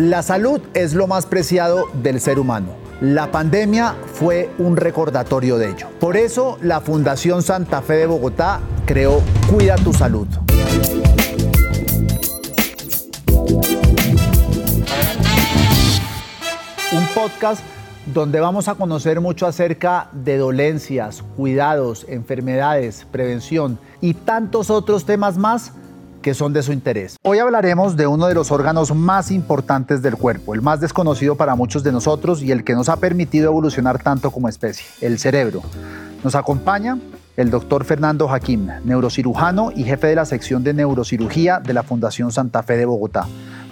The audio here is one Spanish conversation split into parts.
La salud es lo más preciado del ser humano. La pandemia fue un recordatorio de ello. Por eso la Fundación Santa Fe de Bogotá creó Cuida tu Salud. Un podcast donde vamos a conocer mucho acerca de dolencias, cuidados, enfermedades, prevención y tantos otros temas más que son de su interés. Hoy hablaremos de uno de los órganos más importantes del cuerpo, el más desconocido para muchos de nosotros y el que nos ha permitido evolucionar tanto como especie, el cerebro. Nos acompaña el doctor Fernando Jaquín, neurocirujano y jefe de la sección de neurocirugía de la Fundación Santa Fe de Bogotá.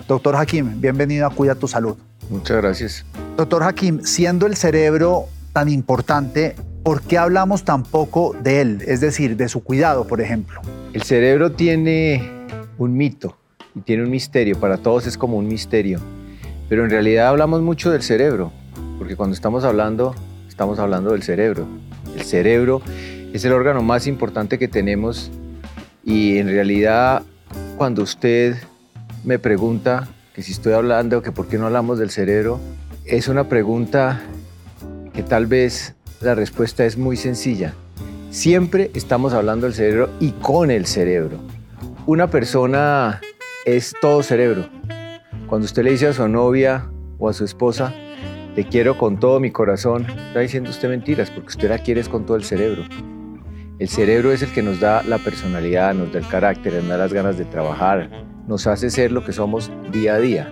Doctor Jaquín, bienvenido a Cuida tu Salud. Muchas gracias. Doctor Hakim, siendo el cerebro tan importante, ¿por qué hablamos tan poco de él? Es decir, de su cuidado, por ejemplo. El cerebro tiene un mito y tiene un misterio. Para todos es como un misterio. Pero en realidad hablamos mucho del cerebro, porque cuando estamos hablando, estamos hablando del cerebro. El cerebro es el órgano más importante que tenemos y en realidad cuando usted me pregunta que si estoy hablando, que por qué no hablamos del cerebro, es una pregunta que tal vez la respuesta es muy sencilla. Siempre estamos hablando del cerebro y con el cerebro. Una persona es todo cerebro. Cuando usted le dice a su novia o a su esposa, te quiero con todo mi corazón, está diciendo usted mentiras porque usted la quiere con todo el cerebro. El cerebro es el que nos da la personalidad, nos da el carácter, nos da las ganas de trabajar, nos hace ser lo que somos día a día.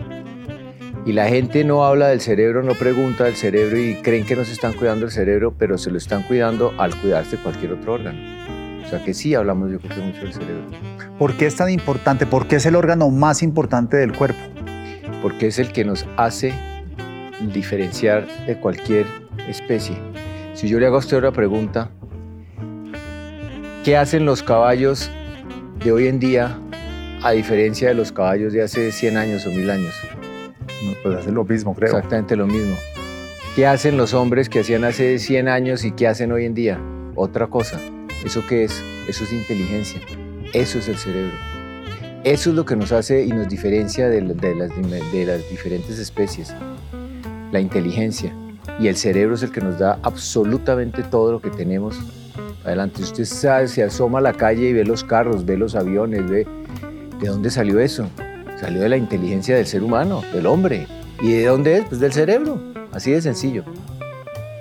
Y la gente no habla del cerebro, no pregunta del cerebro y creen que no se están cuidando el cerebro, pero se lo están cuidando al cuidarse cualquier otro órgano. O sea que sí hablamos yo creo que mucho del cerebro. ¿Por qué es tan importante? ¿Por qué es el órgano más importante del cuerpo? Porque es el que nos hace diferenciar de cualquier especie. Si yo le hago a usted una pregunta, ¿qué hacen los caballos de hoy en día a diferencia de los caballos de hace 100 años o 1000 años. pues hacen lo mismo, creo. Exactamente lo mismo. ¿Qué hacen los hombres que hacían hace 100 años y qué hacen hoy en día? Otra cosa. ¿Eso qué es? Eso es inteligencia. Eso es el cerebro. Eso es lo que nos hace y nos diferencia de, las diferentes especies. La inteligencia. Y el cerebro es el que nos da absolutamente todo lo que tenemos adelante. Usted sabe, se asoma a la calle y ve los carros, ve los aviones, ve ¿De dónde salió eso? Salió de la inteligencia del ser humano, del hombre. ¿Y de dónde es? Pues del cerebro. Así de sencillo.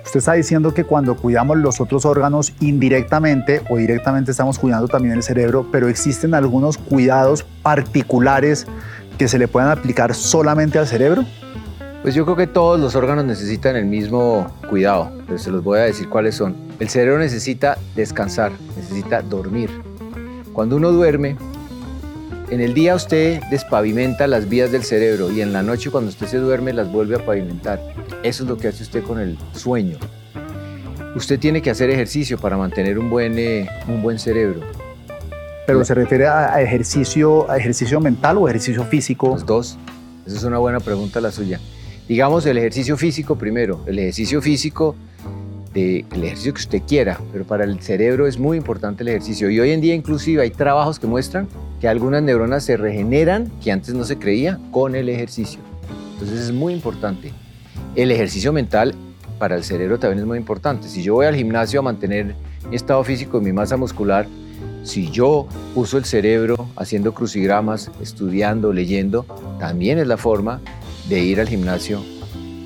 Usted está diciendo que cuando cuidamos los otros órganos indirectamente o directamente estamos cuidando también el cerebro, pero existen algunos cuidados particulares que se le puedan aplicar solamente al cerebro? Pues yo creo que todos los órganos necesitan el mismo cuidado, pero se los voy a decir cuáles son. El cerebro necesita descansar, necesita dormir. Cuando uno duerme, en el día usted despavimenta las vías del cerebro y en la noche cuando usted se duerme las vuelve a pavimentar. Eso es lo que hace usted con el sueño. Usted tiene que hacer ejercicio para mantener un buen, eh, un buen cerebro. ¿Pero se refiere a ejercicio, a ejercicio mental o ejercicio físico? Los dos. Esa es una buena pregunta la suya. Digamos el ejercicio físico primero. El ejercicio físico el ejercicio que usted quiera, pero para el cerebro es muy importante el ejercicio. Y hoy en día inclusive hay trabajos que muestran que algunas neuronas se regeneran, que antes no se creía, con el ejercicio. Entonces es muy importante. El ejercicio mental para el cerebro también es muy importante. Si yo voy al gimnasio a mantener mi estado físico y mi masa muscular, si yo uso el cerebro haciendo crucigramas, estudiando, leyendo, también es la forma de ir al gimnasio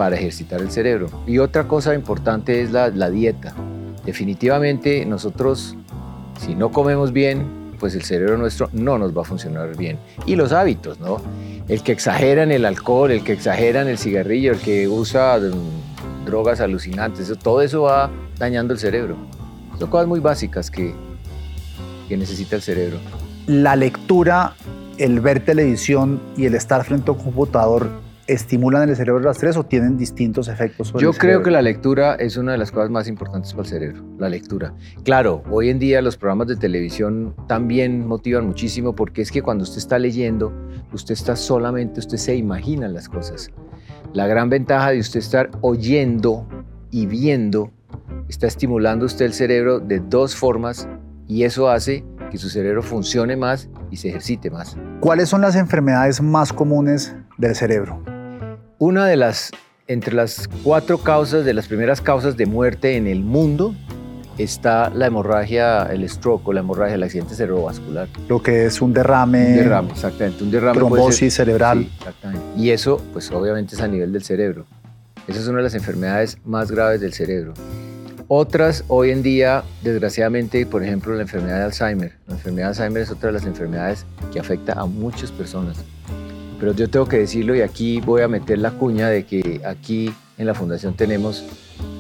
para ejercitar el cerebro. Y otra cosa importante es la, dieta. Definitivamente nosotros, si no comemos bien, pues el cerebro nuestro no nos va a funcionar bien. Y los hábitos, ¿no? El que exagera en el alcohol, el que exagera en el cigarrillo, el que usa mm, drogas alucinantes, todo eso va dañando el cerebro. Son cosas muy básicas que, que necesita el cerebro. La lectura, el ver televisión y el estar frente a un computador estimulan el cerebro las tres o tienen distintos efectos sobre Yo creo que la lectura es una de las cosas más importantes para el cerebro, la lectura. Claro, hoy en día los programas de televisión también motivan muchísimo porque es que cuando usted está leyendo, usted está solamente, usted se imagina las cosas. La gran ventaja de usted estar oyendo y viendo está estimulando usted el cerebro de dos formas y eso hace que su cerebro funcione más y se ejercite más. ¿Cuáles son las enfermedades más comunes del cerebro? Una de las, entre las cuatro causas, de las primeras causas de muerte en el mundo, está la hemorragia, el stroke o la hemorragia, el accidente cerebrovascular. Lo que es un derrame. Un derrame, exactamente. Un derrame. Trombosis cerebral. Sí, exactamente. Y eso, pues obviamente es a nivel del cerebro. Esa es una de las enfermedades más graves del cerebro. Otras, hoy en día, desgraciadamente, por ejemplo, la enfermedad de Alzheimer. La enfermedad de Alzheimer es otra de las enfermedades que afecta a muchas personas. Pero yo tengo que decirlo y aquí voy a meter la cuña de que aquí en la Fundación tenemos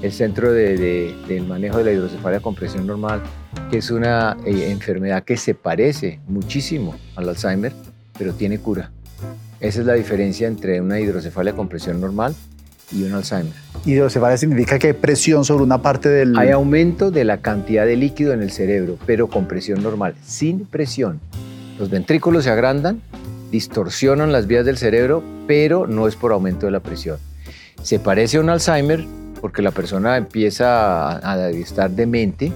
el Centro de, del Manejo de la Hidrocefalia con Presión Normal, que es una eh, enfermedad que se parece muchísimo al Alzheimer, pero tiene cura. Esa es la diferencia entre una hidrocefalia con presión normal y un Alzheimer. Hidrocefalia significa que hay presión sobre una parte del... Hay aumento de la cantidad de líquido en el cerebro, pero con presión normal, sin presión. Los ventrículos se agrandan, distorsionan las vías del cerebro, pero no es por aumento de la presión. Se parece a un Alzheimer porque la persona empieza a, estar demente,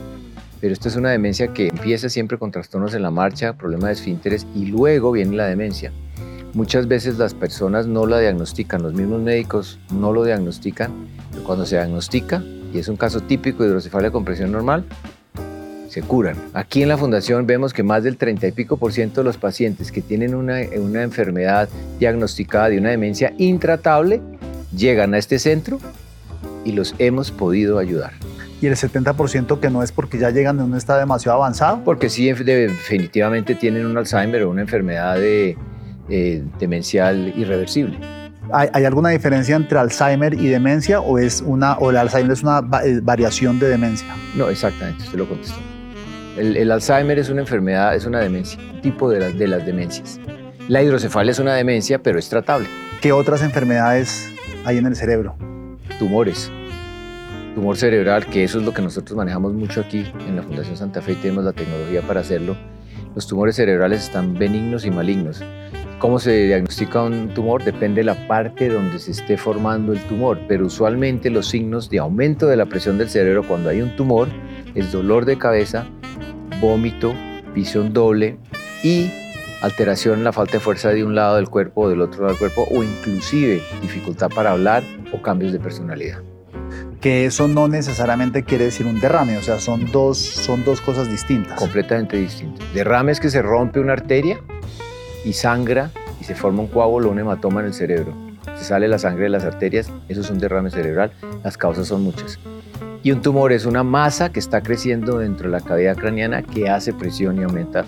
pero esto es una demencia que empieza siempre con trastornos en la marcha, problemas de esfínteres y luego viene la demencia. Muchas veces las personas no la diagnostican, los mismos médicos no lo diagnostican, pero cuando se diagnostica, y es un caso típico de hidrocefalia con presión normal, se curan. Aquí en la fundación vemos que más del 30 y pico por ciento de los pacientes que tienen una, una enfermedad diagnosticada de una demencia intratable llegan a este centro y los hemos podido ayudar. ¿Y el 70% que no es porque ya llegan en un estado demasiado avanzado? Porque sí, definitivamente tienen un Alzheimer o una enfermedad de, eh, demencial irreversible. ¿Hay, alguna diferencia entre Alzheimer y demencia o, es una, o el Alzheimer es una eh, variación de demencia? No, exactamente, usted lo contestó. El, Alzheimer es una enfermedad, es una demencia, tipo de las, de las demencias. La hidrocefalia es una demencia, pero es tratable. ¿Qué otras enfermedades hay en el cerebro? Tumores. Tumor cerebral, que eso es lo que nosotros manejamos mucho aquí en la Fundación Santa Fe y tenemos la tecnología para hacerlo. Los tumores cerebrales están benignos y malignos. ¿Cómo se diagnostica un tumor? Depende de la parte donde se esté formando el tumor, pero usualmente los signos de aumento de la presión del cerebro cuando hay un tumor es dolor de cabeza, vómito, visión doble y alteración en la falta de fuerza de un lado del cuerpo o del otro lado del cuerpo o inclusive dificultad para hablar o cambios de personalidad. Que eso no necesariamente quiere decir un derrame, o sea, son dos, son dos cosas distintas. Completamente distintas. Derrame es que se rompe una arteria y sangra y se forma un coágulo o un hematoma en el cerebro. Se sale la sangre de las arterias, eso es un derrame cerebral, las causas son muchas. Y un tumor es una masa que está creciendo dentro de la cavidad craneana que hace presión y aumenta,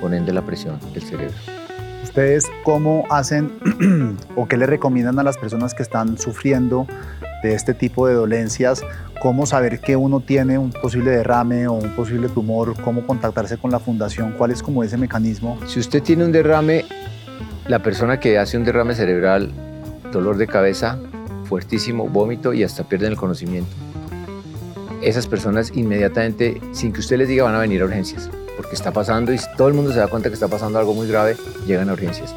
por ende, la presión del cerebro. ¿Ustedes cómo hacen o qué le recomiendan a las personas que están sufriendo de este tipo de dolencias? ¿Cómo saber que uno tiene un posible derrame o un posible tumor? ¿Cómo contactarse con la fundación? ¿Cuál es como ese mecanismo? Si usted tiene un derrame, la persona que hace un derrame cerebral, dolor de cabeza fuertísimo, vómito y hasta pierden el conocimiento. Esas personas inmediatamente, sin que usted les diga, van a venir a urgencias porque está pasando y todo el mundo se da cuenta que está pasando algo muy grave, llegan a urgencias.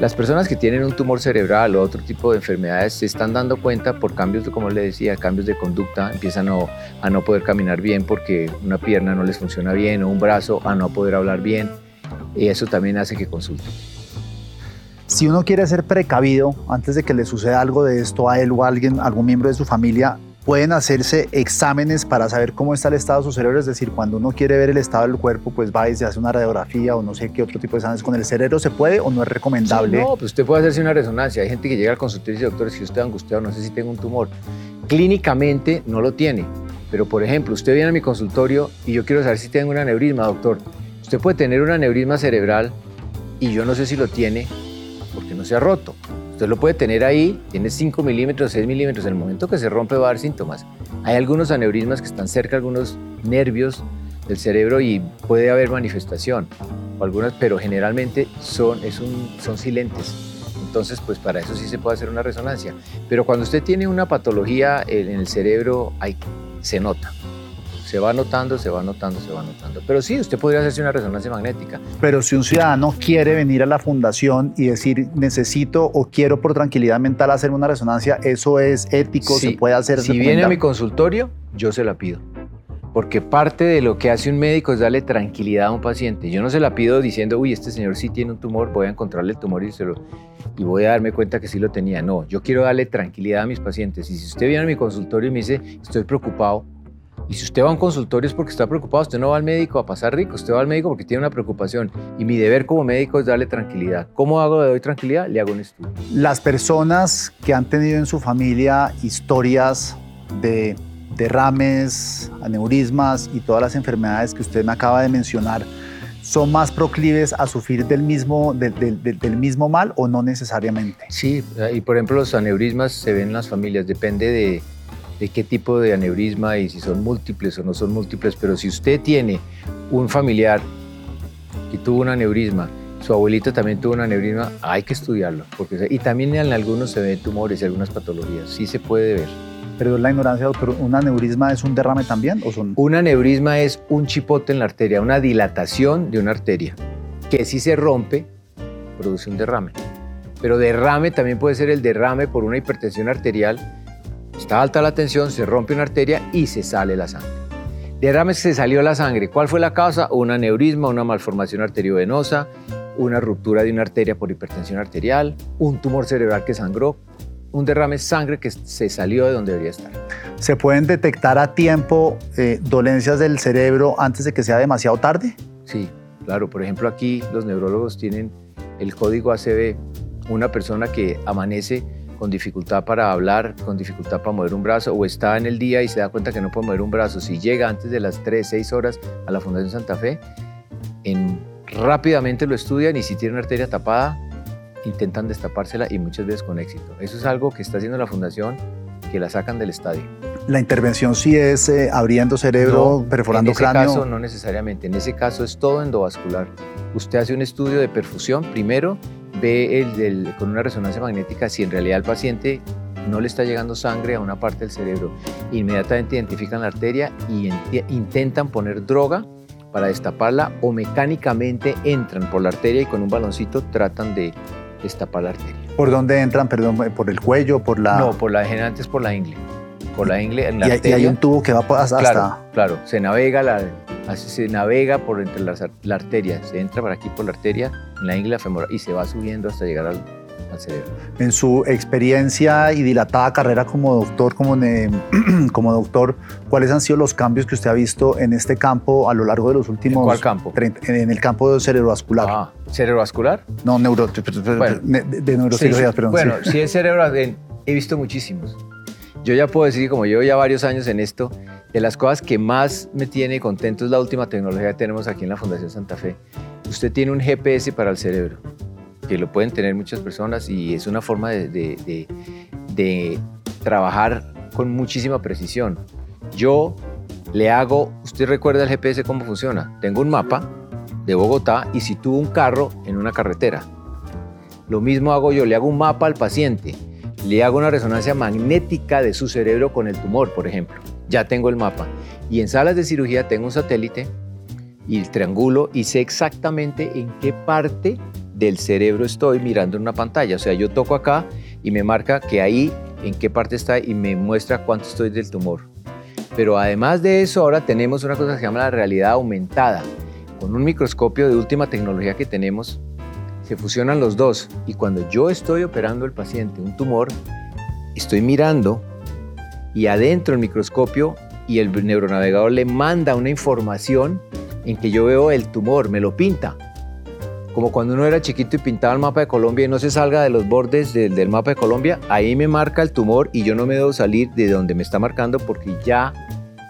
Las personas que tienen un tumor cerebral o otro tipo de enfermedades se están dando cuenta por cambios, como le decía, cambios de conducta, empiezan a, no poder caminar bien porque una pierna no les funciona bien o un brazo a no poder hablar bien y eso también hace que consulten. Si uno quiere ser precavido antes de que le suceda algo de esto a él o a alguien, algún miembro de su familia, pueden hacerse exámenes para saber cómo está el estado de su cerebro, es decir, cuando uno quiere ver el estado del cuerpo, pues va y se hace una radiografía o no sé qué otro tipo de exámenes con el cerebro, ¿se puede o no es recomendable? no, pues usted puede hacerse una resonancia. Hay gente que llega al consultorio y dice, doctor, si yo estoy angustiado, no sé si tengo un tumor. Clínicamente no lo tiene, pero por ejemplo, usted viene a mi consultorio y yo quiero saber si tengo un aneurisma, doctor. Usted puede tener un aneurisma cerebral y yo no sé si lo tiene porque no se ha roto. Usted lo puede tener ahí, tiene 5 milímetros, 6 milímetros. En el momento que se rompe va a dar síntomas. Hay algunos aneurismas que están cerca, algunos nervios del cerebro y puede haber manifestación. Algunas, pero generalmente son, son silentes. Entonces, pues para eso sí se puede hacer una resonancia. Pero cuando usted tiene una patología en el cerebro, hay, se nota se va notando, se va notando, se va notando. Pero sí, usted podría hacerse una resonancia magnética. Pero si un ciudadano quiere venir a la fundación y decir necesito o quiero por tranquilidad mental hacer una resonancia, ¿eso es ético? ¿Se puede hacer? Si viene a mi consultorio, yo se la pido. porque parte de lo que hace un médico es darle tranquilidad a un paciente. Yo no se la pido diciendo, uy, este señor sí tiene un tumor, voy a encontrarle el tumor y, se lo, y voy a darme cuenta que sí lo tenía. No, yo quiero darle tranquilidad a mis pacientes. Y si usted viene a mi consultorio y me dice, estoy preocupado, y si usted va a un consultorio es porque está preocupado, usted no va al médico a pasar rico, usted va al médico porque tiene una preocupación. Y mi deber como médico es darle tranquilidad. ¿Cómo hago de doy tranquilidad? Le hago un estudio. Las personas que han tenido en su familia historias de derrames, aneurismas y todas las enfermedades que usted me acaba de mencionar, ¿son más proclives a sufrir del mismo, del, del mismo mal o no necesariamente? Sí, y por ejemplo los aneurismas se ven en las familias, depende de de qué tipo de aneurisma y si son múltiples o no son múltiples, pero si usted tiene un familiar que tuvo un aneurisma, su abuelito también tuvo un aneurisma, hay que estudiarlo. Porque, y también en algunos se ven tumores y algunas patologías, sí se puede ver. Perdón la ignorancia, doctor, ¿un aneurisma es un derrame también? O son... Un aneurisma es un chipote en la arteria, una dilatación de una arteria, que si se rompe, produce un derrame. Pero derrame también puede ser el derrame por una hipertensión arterial Está alta la tensión, se rompe una arteria y se sale la sangre. Derrame se salió la sangre. ¿Cuál fue la causa? Un aneurisma, una malformación arteriovenosa, una ruptura de una arteria por hipertensión arterial, un tumor cerebral que sangró, un derrame de sangre que se salió de donde debería estar. ¿Se pueden detectar a tiempo eh, dolencias del cerebro antes de que sea demasiado tarde? Sí, claro. Por ejemplo, aquí los neurólogos tienen el código ACB. Una persona que amanece con dificultad para hablar, con dificultad para mover un brazo, o está en el día y se da cuenta que no puede mover un brazo, si llega antes de las 3, 6 horas a la Fundación Santa Fe, en, rápidamente lo estudian y si tiene una arteria tapada, intentan destapársela y muchas veces con éxito. Eso es algo que está haciendo la Fundación, que la sacan del estadio. La intervención sí es eh, abriendo cerebro, perforando cráneo. En ese caso no necesariamente, en ese caso es todo endovascular. Usted hace un estudio de perfusión primero ve el, con una resonancia magnética si en realidad el paciente no le está llegando sangre a una parte del cerebro. Inmediatamente identifican la arteria y intentan poner droga para destaparla o mecánicamente entran por la arteria y con un baloncito tratan de destapar la arteria. ¿Por dónde entran? Perdón, ¿por el cuello? ¿Por la...? No, por la, generalmente es por la ingle. Por la ingle, en la y, arteria. Y hay un tubo que va hasta... Claro, claro. Se navega la, se navega por entre las, la arteria, se entra por aquí por la arteria, en la ingle femoral y se va subiendo hasta llegar al, cerebro. En su experiencia y dilatada carrera como doctor, como, como doctor, ¿cuáles han sido los cambios que usted ha visto en este campo a lo largo de los últimos... ¿En cuál campo? en el campo cerebrovascular. Ah, ¿cerebrovascular? No, neuro, de, neurocirugía, perdón. Bueno, si es cerebro, he visto muchísimos. Yo ya puedo decir como llevo ya varios años en esto, de las cosas que más me tiene contento es la última tecnología que tenemos aquí en la Fundación Santa Fe. Usted tiene un GPS para el cerebro, que lo pueden tener muchas personas y es una forma de, trabajar con muchísima precisión. Yo le hago, usted recuerda el GPS cómo funciona. Tengo un mapa de Bogotá y sitúo un carro en una carretera. Lo mismo hago yo, le hago un mapa al paciente, le hago una resonancia magnética de su cerebro con el tumor, por ejemplo ya tengo el mapa. Y en salas de cirugía tengo un satélite y el triángulo y sé exactamente en qué parte del cerebro estoy mirando en una pantalla. O sea, yo toco acá y me marca que ahí, en qué parte está y me muestra cuánto estoy del tumor. Pero además de eso, ahora tenemos una cosa que se llama la realidad aumentada. Con un microscopio de última tecnología que tenemos, se fusionan los dos. Y cuando yo estoy operando al paciente un tumor, estoy mirando y adentro el microscopio y el neuronavegador le manda una información en que yo veo el tumor, me lo pinta. Como cuando uno era chiquito y pintaba el mapa de Colombia y no se salga de los bordes del, mapa de Colombia, ahí me marca el tumor y yo no me debo salir de donde me está marcando porque ya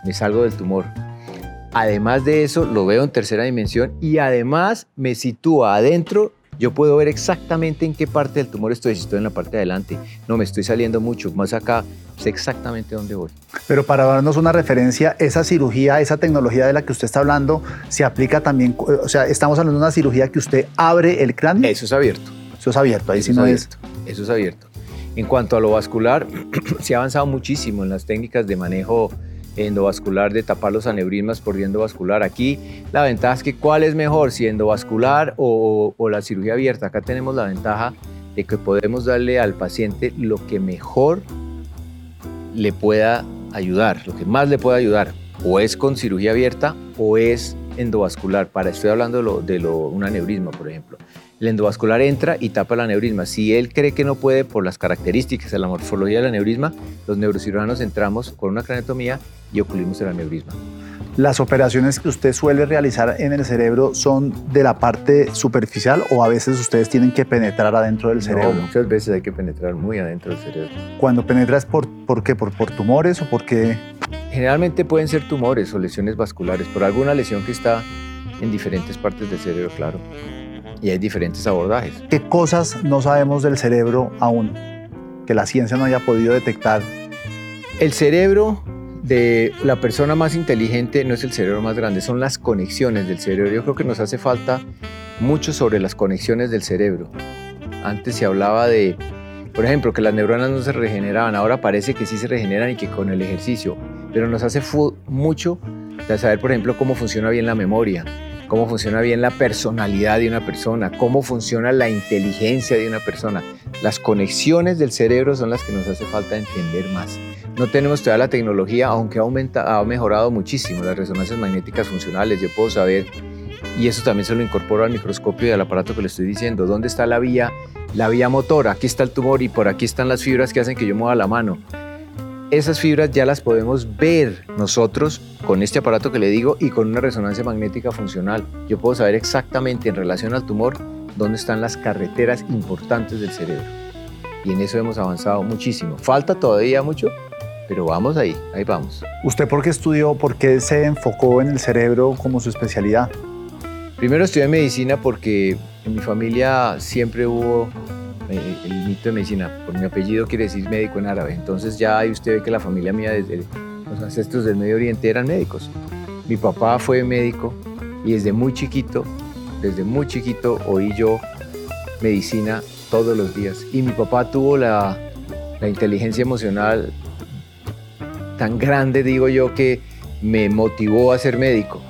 me salgo del tumor. Además de eso, lo veo en tercera dimensión y además me sitúa adentro yo puedo ver exactamente en qué parte del tumor estoy, si estoy en la parte de adelante, no me estoy saliendo mucho, más acá, sé exactamente dónde voy. Pero para darnos una referencia, esa cirugía, esa tecnología de la que usted está hablando, se aplica también, o sea, estamos hablando de una cirugía que usted abre el cráneo. Eso es abierto. Eso es abierto, ahí sí no es. Eso es abierto. En cuanto a lo vascular, se ha avanzado muchísimo en las técnicas de manejo endovascular de tapar los aneurismas por vía endovascular. Aquí la ventaja es que cuál es mejor, si endovascular o, la cirugía abierta. Acá tenemos la ventaja de que podemos darle al paciente lo que mejor le pueda ayudar, lo que más le pueda ayudar. o es con cirugía abierta o es endovascular. Para, estoy hablando de, un aneurisma, por ejemplo. El endovascular entra y tapa el aneurisma. Si él cree que no puede por las características de la morfología del aneurisma, los neurocirujanos entramos con una craneotomía y oculimos el aneurisma. ¿Las operaciones que usted suele realizar en el cerebro son de la parte superficial o a veces ustedes tienen que penetrar adentro del cerebro? muchas veces hay que penetrar muy adentro del cerebro. Cuando penetras, ¿por, por qué? ¿Por, ¿Por tumores o por qué? Generalmente pueden ser tumores o lesiones vasculares, por alguna lesión que está en diferentes partes del cerebro, claro. Y hay diferentes abordajes. ¿Qué cosas no sabemos del cerebro aún que la ciencia no haya podido detectar? El cerebro de la persona más inteligente no es el cerebro más grande, son las conexiones del cerebro. Yo creo que nos hace falta mucho sobre las conexiones del cerebro. Antes se hablaba de, por ejemplo, que las neuronas no se regeneraban, ahora parece que sí se regeneran y que con el ejercicio, pero nos hace mucho de saber, por ejemplo, cómo funciona bien la memoria, cómo funciona bien la personalidad de una persona, cómo funciona la inteligencia de una persona. Las conexiones del cerebro son las que nos hace falta entender más. No tenemos todavía la tecnología, aunque ha, ha mejorado muchísimo las resonancias magnéticas funcionales. Yo puedo saber, y eso también se lo incorporo al microscopio y al aparato que le estoy diciendo, dónde está la vía, la vía motor, aquí está el tumor y por aquí están las fibras que hacen que yo mueva la mano. Esas fibras ya las podemos ver nosotros con este aparato que le digo y con una resonancia magnética funcional. Yo puedo saber exactamente en relación al tumor dónde están las carreteras importantes del cerebro. Y en eso hemos avanzado muchísimo. Falta todavía mucho, pero vamos ahí, ahí vamos. ¿Usted por qué estudió, por qué se enfocó en el cerebro como su especialidad? Primero estudié medicina porque en mi familia siempre hubo eh, el mito de medicina. Por mi apellido quiere decir médico en árabe. Entonces ya ahí usted ve que la familia mía desde los ancestros del Medio Oriente eran médicos. Mi papá fue médico y desde muy chiquito, desde muy chiquito oí yo medicina todos los días. Y mi papá tuvo la, la inteligencia emocional tan grande, digo yo, que me motivó a ser médico.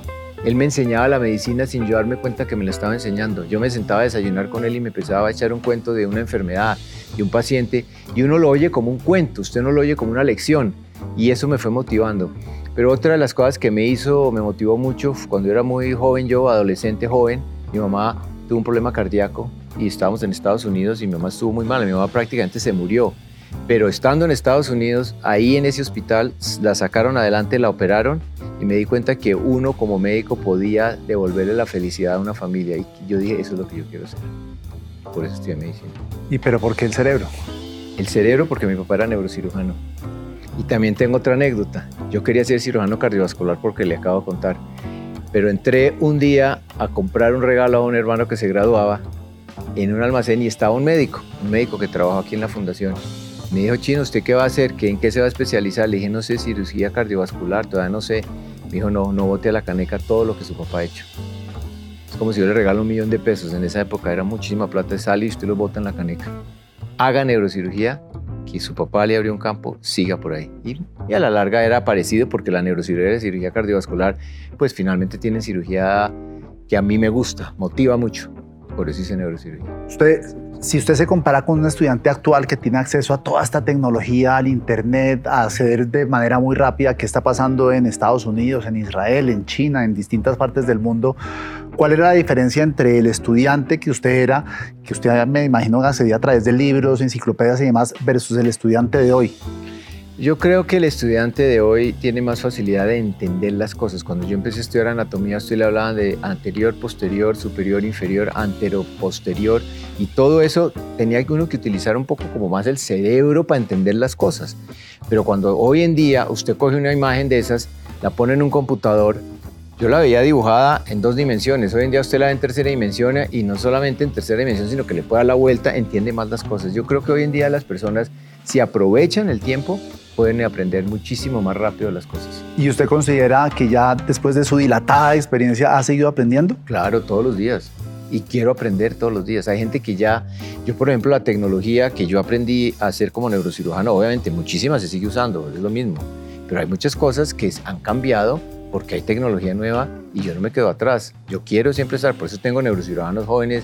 Él me enseñaba la medicina sin yo darme cuenta que me la estaba enseñando. Yo me sentaba a desayunar con él y me empezaba a echar un cuento de una enfermedad, de un paciente, y uno lo oye como un cuento, usted no lo oye como una lección, y eso me fue motivando. Pero otra de las cosas que me hizo, me motivó mucho, cuando era muy joven, yo, adolescente joven, mi mamá tuvo un problema cardíaco y estábamos en Estados Unidos y mi mamá estuvo muy mal, mi mamá prácticamente se murió. Pero estando en Estados Unidos, ahí en ese hospital, la sacaron adelante, la operaron y me di cuenta que uno como médico podía devolverle la felicidad a una familia. Y yo dije, eso es lo que yo quiero hacer. Por eso estudié medicina. ¿Y pero por qué el cerebro? El cerebro porque mi papá era neurocirujano. Y también tengo otra anécdota. Yo quería ser cirujano cardiovascular porque le acabo de contar. Pero entré un día a comprar un regalo a un hermano que se graduaba en un almacén y estaba un médico, un médico que trabaja aquí en la fundación me dijo, Chino, ¿usted qué va a hacer? ¿En qué se va a especializar? Le dije, no sé, cirugía cardiovascular, todavía no sé. Me dijo, no, no bote a la caneca todo lo que su papá ha hecho. Es como si yo le regalo un millón de pesos. En esa época era muchísima plata, sale y usted lo bota en la caneca. Haga neurocirugía, que su papá le abrió un campo, siga por ahí. Y, y a la larga era parecido porque la neurocirugía y la cirugía cardiovascular, pues finalmente tienen cirugía que a mí me gusta, motiva mucho. Por eso hice neurocirugía. Usted si usted se compara con un estudiante actual que tiene acceso a toda esta tecnología, al Internet, a acceder de manera muy rápida, ¿qué está pasando en Estados Unidos, en Israel, en China, en distintas partes del mundo? ¿Cuál era la diferencia entre el estudiante que usted era, que usted me imagino accedía a través de libros, enciclopedias y demás, versus el estudiante de hoy? Yo creo que el estudiante de hoy tiene más facilidad de entender las cosas. Cuando yo empecé a estudiar anatomía, usted le hablaba de anterior, posterior, superior, inferior, antero, posterior, y todo eso tenía que uno que utilizar un poco como más el cerebro para entender las cosas. Pero cuando hoy en día usted coge una imagen de esas, la pone en un computador, yo la veía dibujada en dos dimensiones. Hoy en día usted la ve en tercera dimensión y no solamente en tercera dimensión, sino que le puede dar la vuelta, entiende más las cosas. Yo creo que hoy en día las personas, si aprovechan el tiempo, pueden aprender muchísimo más rápido las cosas. ¿Y usted considera que ya después de su dilatada experiencia ha seguido aprendiendo? Claro, todos los días. Y quiero aprender todos los días. Hay gente que ya, yo por ejemplo, la tecnología que yo aprendí a hacer como neurocirujano, obviamente muchísimas se sigue usando, es lo mismo. Pero hay muchas cosas que han cambiado porque hay tecnología nueva y yo no me quedo atrás. Yo quiero siempre estar, por eso tengo neurocirujanos jóvenes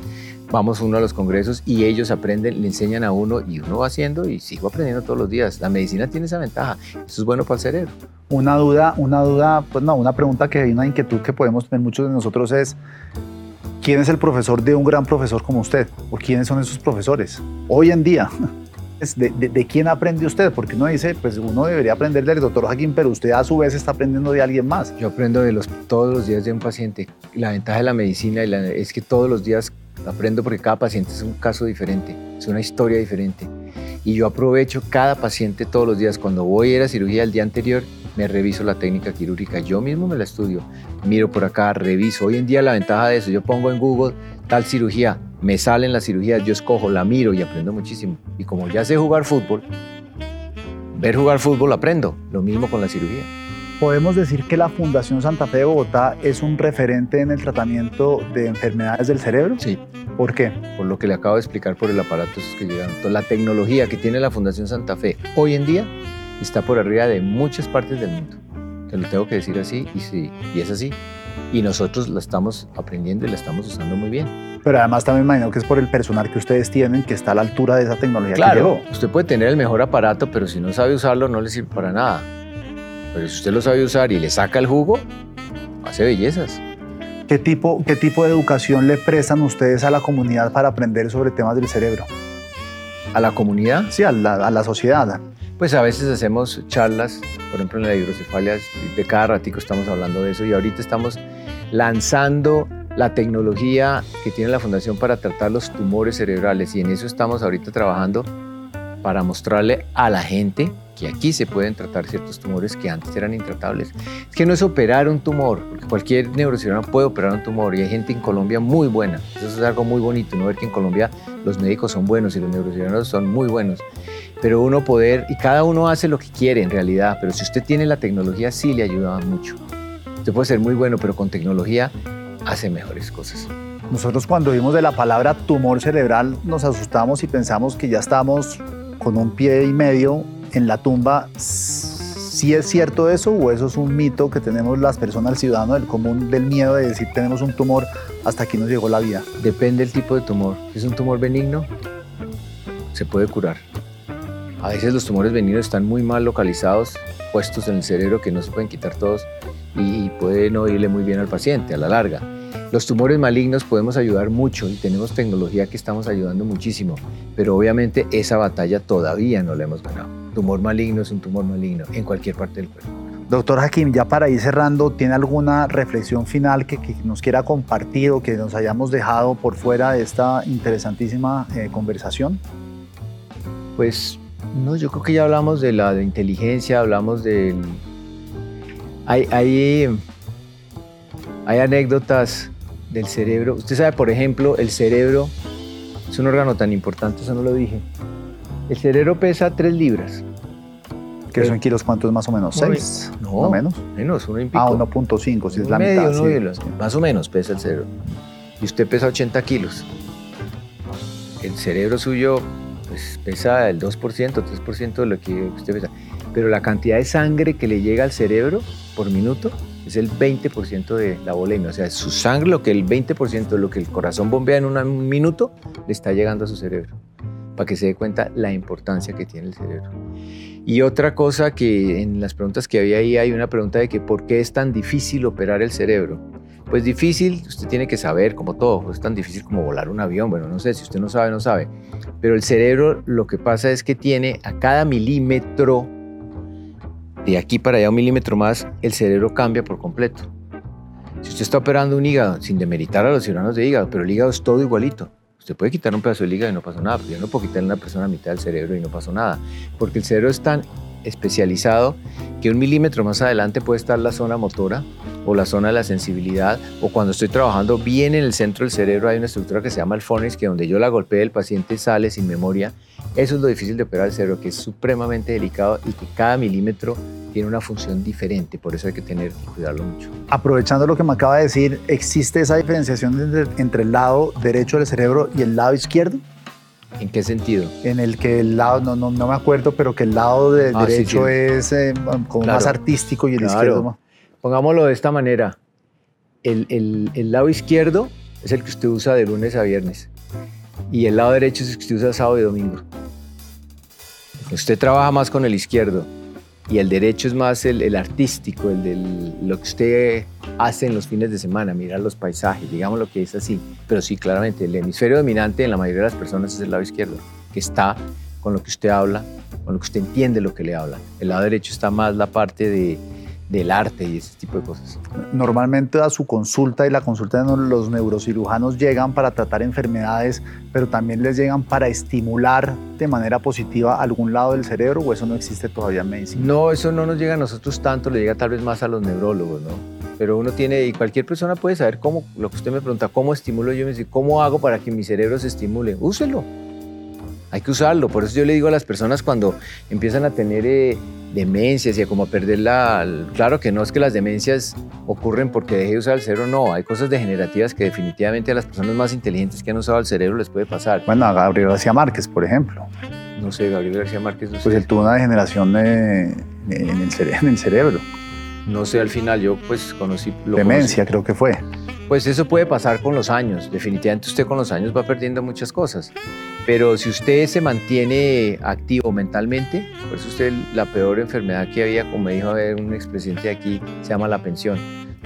vamos uno a los congresos y ellos aprenden, le enseñan a uno y uno va haciendo y sigo aprendiendo todos los días. La medicina tiene esa ventaja, eso es bueno para el cerebro. Una duda, una duda, pues no, una pregunta que hay una inquietud que podemos tener muchos de nosotros es, ¿quién es el profesor de un gran profesor como usted? ¿O quiénes son esos profesores hoy en día? De, de, quién aprende usted? Porque uno dice, pues uno debería aprender del doctor Joaquín, pero usted a su vez está aprendiendo de alguien más. Yo aprendo de los, todos los días de un paciente. La ventaja de la medicina es que todos los días aprendo porque cada paciente es un caso diferente, es una historia diferente. Y yo aprovecho cada paciente todos los días. Cuando voy a ir a cirugía el día anterior, me reviso la técnica quirúrgica. Yo mismo me la estudio. Miro por acá, reviso. Hoy en día la ventaja de eso, yo pongo en Google tal cirugía, me salen las cirugías, yo escojo, la miro y aprendo muchísimo. Y como ya sé jugar fútbol, ver jugar fútbol aprendo. Lo mismo con la cirugía. Podemos decir que la Fundación Santa Fe de Bogotá es un referente en el tratamiento de enfermedades del cerebro. Sí. ¿Por qué? Por lo que le acabo de explicar por el aparato que llegaron. La tecnología que tiene la Fundación Santa Fe hoy en día está por arriba de muchas partes del mundo. Te lo tengo que decir así y sí, y es así. Y nosotros la estamos aprendiendo y la estamos usando muy bien. Pero además también imagino que es por el personal que ustedes tienen que está a la altura de esa tecnología claro, que llegó. Usted puede tener el mejor aparato, pero si no sabe usarlo no le sirve para nada. Pero si usted lo sabe usar y le saca el jugo, hace bellezas. ¿Qué tipo, ¿Qué tipo de educación le prestan ustedes a la comunidad para aprender sobre temas del cerebro? ¿A la comunidad? Sí, a la, a la sociedad. Pues a veces hacemos charlas, por ejemplo en la hidrocefalia, de cada ratico estamos hablando de eso y ahorita estamos lanzando la tecnología que tiene la Fundación para tratar los tumores cerebrales y en eso estamos ahorita trabajando para mostrarle a la gente que aquí se pueden tratar ciertos tumores que antes eran intratables. Es que no es operar un tumor, porque cualquier neurocirujano puede operar un tumor y hay gente en Colombia muy buena. Eso es algo muy bonito, no ver que en Colombia los médicos son buenos y los neurocirujanos son muy buenos. Pero uno poder, y cada uno hace lo que quiere en realidad, pero si usted tiene la tecnología sí le ayuda mucho. Usted puede ser muy bueno, pero con tecnología hace mejores cosas. Nosotros cuando vimos de la palabra tumor cerebral nos asustamos y pensamos que ya estamos con un pie y medio en la tumba. ¿Sí es cierto eso o eso es un mito que tenemos las personas, el ciudadano del común, del miedo de decir tenemos un tumor, hasta aquí nos llegó la vida? Depende del tipo de tumor. Si es un tumor benigno, se puede curar. A veces los tumores benignos están muy mal localizados, puestos en el cerebro que no se pueden quitar todos y puede no irle muy bien al paciente a la larga. Los tumores malignos podemos ayudar mucho y tenemos tecnología que estamos ayudando muchísimo, pero obviamente esa batalla todavía no la hemos ganado. Tumor maligno es un tumor maligno en cualquier parte del cuerpo. Doctor Hakim, ya para ir cerrando, ¿tiene alguna reflexión final que, nos quiera compartir o que nos hayamos dejado por fuera de esta interesantísima eh, conversación? Pues no, yo creo que ya hablamos de la de inteligencia, hablamos del hay, hay, anécdotas del cerebro. Usted sabe, por ejemplo, el cerebro es un órgano tan importante, eso no lo dije. El cerebro pesa 3 libras. ¿Qué son kilos cuántos más o menos? ¿6? No, menos. Menos, uno y Ah, 1.5, si es la mitad. Más o menos pesa el cerebro. Y usted pesa 80 kilos. El cerebro suyo pues, pesa el 2%, 3% de lo que usted pesa pero la cantidad de sangre que le llega al cerebro por minuto es el 20% de la volemia. O sea, su sangre, lo que el 20% de lo que el corazón bombea en un minuto, le está llegando a su cerebro. Para que se dé cuenta la importancia que tiene el cerebro. Y otra cosa que en las preguntas que había ahí hay una pregunta de que ¿por qué es tan difícil operar el cerebro? Pues difícil, usted tiene que saber, como todo, es tan difícil como volar un avión. Bueno, no sé, si usted no sabe, no sabe. Pero el cerebro lo que pasa es que tiene a cada milímetro de aquí para allá un milímetro más, el cerebro cambia por completo. Si usted está operando un hígado, sin demeritar a los ciudadanos de hígado, pero el hígado es todo igualito. Usted puede quitar un pedazo del hígado y no pasa nada, pero yo no puedo quitarle a una persona a mitad del cerebro y no pasa nada. Porque el cerebro es tan especializado que un milímetro más adelante puede estar la zona motora o la zona de la sensibilidad o cuando estoy trabajando bien en el centro del cerebro hay una estructura que se llama el phonics que donde yo la golpeé el paciente sale sin memoria. Eso es lo difícil de operar el cerebro, que es supremamente delicado y que cada milímetro tiene una función diferente, por eso hay que tener que cuidarlo mucho. Aprovechando lo que me acaba de decir, ¿existe esa diferenciación entre el lado derecho del cerebro y el lado izquierdo? ¿En qué sentido? En el que el lado, no, no, no me acuerdo, pero que el lado de ah, derecho es eh, como más artístico y el izquierdo más. Pongámoslo de esta manera. El, el, el, lado izquierdo es el que usted usa de lunes a viernes. Y el lado derecho es el que usted usa sábado y domingo. Usted trabaja más con el izquierdo y el derecho es más el, artístico, el de lo que usted hace en los fines de semana, mirar los paisajes, digamos lo que es así. Pero sí, claramente, el hemisferio dominante en la mayoría de las personas es el lado izquierdo, que está con lo que usted habla, con lo que usted entiende lo que le habla. El lado derecho está más la parte de del arte y ese tipo de cosas. Normalmente a su consulta y la consulta de los neurocirujanos llegan para tratar enfermedades, pero también les llegan para estimular de manera positiva algún lado del cerebro o eso no existe todavía en medicina. No, eso no nos llega a nosotros tanto, le llega tal vez más a los neurólogos, ¿no? Pero uno tiene, y cualquier persona puede saber cómo, lo que usted me pregunta, ¿cómo estimulo yo? Me dice, ¿cómo hago para que mi cerebro se estimule? Úselo. Hay que usarlo. Por eso yo le digo a las personas cuando empiezan a tener eh, demencias y a como perder la... Claro que no es que las demencias ocurren porque deje de usar el cerebro, no, hay cosas degenerativas que definitivamente a las personas más inteligentes que han usado el cerebro les puede pasar. Bueno, a Gabriel García Márquez, por ejemplo. No sé, Gabriel García Márquez. pues él tuvo una degeneración en, el en, el cerebro. No sé, al final yo pues conocí... Demencia creo que fue. Pues eso puede pasar con los años. Definitivamente usted con los años va perdiendo muchas cosas. Pero si usted se mantiene activo mentalmente, por eso usted la peor enfermedad que había, como me dijo un expresidente de aquí, se llama la pensión.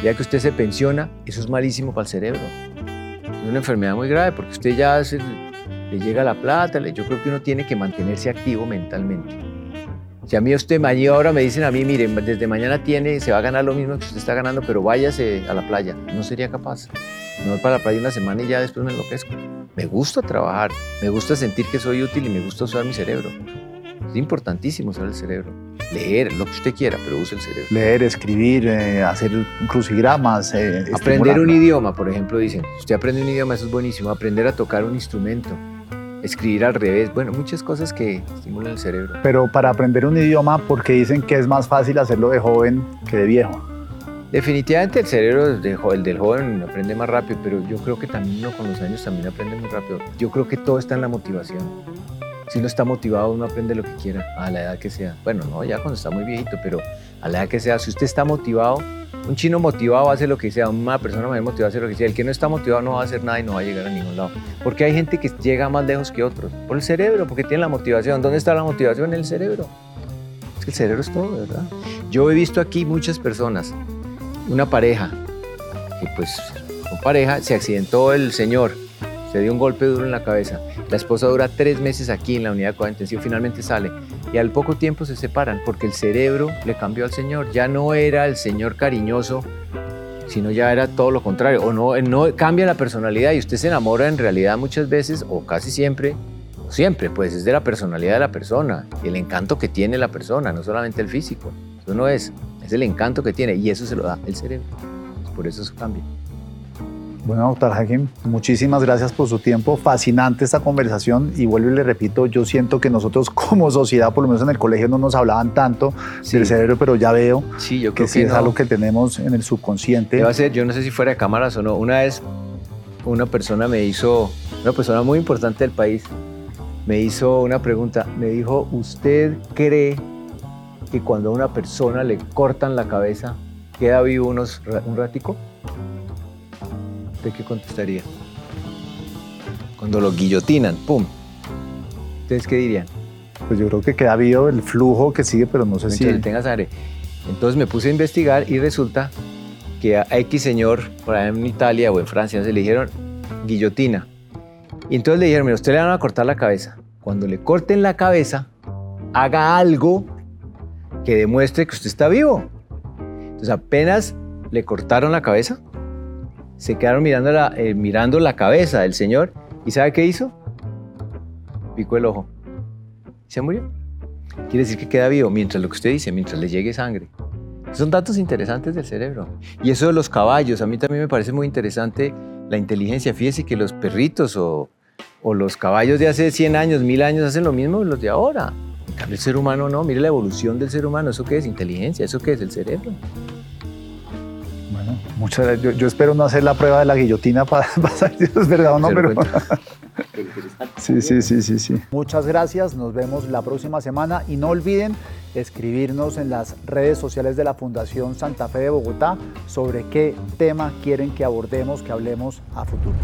Ya que usted se pensiona, eso es malísimo para el cerebro. Es una enfermedad muy grave porque usted ya le llega la plata, yo creo que uno tiene que mantenerse activo mentalmente. Si a mí usted mañana ahora me dicen a mí, miren, desde mañana tiene, se va a ganar lo mismo que usted está ganando, pero váyase a la playa, no sería capaz. No voy para la playa una semana y ya después me enloquezco. Me gusta trabajar, me gusta sentir que soy útil y me gusta usar mi cerebro. Es importantísimo usar el cerebro. Leer, lo que usted quiera, pero use el cerebro. Leer, escribir, eh, hacer crucigramas. Eh, aprender un idioma, por ejemplo, dicen. Usted aprende un idioma, eso es buenísimo. Aprender a tocar un instrumento escribir al revés, bueno, muchas cosas que estimulan el cerebro. Pero para aprender un idioma, ¿por qué dicen que es más fácil hacerlo de joven que de viejo? Definitivamente el cerebro el del joven aprende más rápido, pero yo creo que también uno con los años también aprende muy rápido. Yo creo que todo está en la motivación. Si uno está motivado, uno aprende lo que quiera, a la edad que sea. Bueno, no, ya cuando está muy viejito, pero a la edad que sea, si usted está motivado, un chino motivado hace lo que sea, una persona más motivada hace lo que sea. El que no está motivado no va a hacer nada y no va a llegar a ningún lado. Porque hay gente que llega más lejos que otros. Por el cerebro, porque tiene la motivación. ¿Dónde está la motivación? En el cerebro. Es que el cerebro es todo, ¿verdad? Yo he visto aquí muchas personas, una pareja, que pues con pareja se accidentó el señor, se dio un golpe duro en la cabeza. La esposa dura tres meses aquí en la unidad de cuidado intensivo, finalmente sale y al poco tiempo se separan porque el cerebro le cambió al Señor. Ya no era el Señor cariñoso, sino ya era todo lo contrario. O no, no cambia la personalidad y usted se enamora en realidad muchas veces, o casi siempre, siempre, pues es de la personalidad de la persona, el encanto que tiene la persona, no solamente el físico. Eso no es, es el encanto que tiene y eso se lo da el cerebro. Por eso eso cambia. Bueno, doctor Hakim, muchísimas gracias por su tiempo. Fascinante esta conversación y vuelvo y le repito, yo siento que nosotros como sociedad, por lo menos en el colegio, no nos hablaban tanto del cerebro, pero ya veo sí, yo creo que, sí es algo que tenemos en el subconsciente. Ser, yo no sé si fuera de cámaras o no. Una vez una persona me hizo, una persona muy importante del país, me hizo una pregunta. Me dijo, ¿usted cree que cuando a una persona le cortan la cabeza, queda vivo unos, un ratico? Qué contestaría? Cuando lo guillotinan, ¡pum! ¿Ustedes qué dirían? Pues yo creo que queda vivo el flujo que sigue, pero no sé si... tenga sangre. Entonces me puse a investigar y resulta que a X señor, por ahí en Italia o en Francia, se le dijeron guillotina. Y entonces le dijeron, mira, usted le van a cortar la cabeza. Cuando le corten la cabeza, haga algo que demuestre que usted está vivo. Entonces apenas le cortaron la cabeza, se quedaron mirando la, eh, mirando la cabeza del señor y ¿sabe qué hizo? Picó el ojo. Se murió. Quiere decir que queda vivo mientras lo que usted dice, mientras le llegue sangre. Son datos interesantes del cerebro. Y eso de los caballos, a mí también me parece muy interesante la inteligencia. Fíjese que los perritos o, o los caballos de hace 100 años, 1000 años hacen lo mismo que los de ahora. En el ser humano no. Mire la evolución del ser humano. ¿Eso qué es? Inteligencia. ¿Eso qué es? El cerebro. Muchas Yo, espero no hacer la prueba de la guillotina para, saber si es verdad o no, pero Sí, sí, sí, sí, sí. Muchas gracias, nos vemos la próxima semana. Y no olviden escribirnos en las redes sociales de la Fundación Santa Fe de Bogotá sobre qué tema quieren que abordemos, que hablemos a futuro.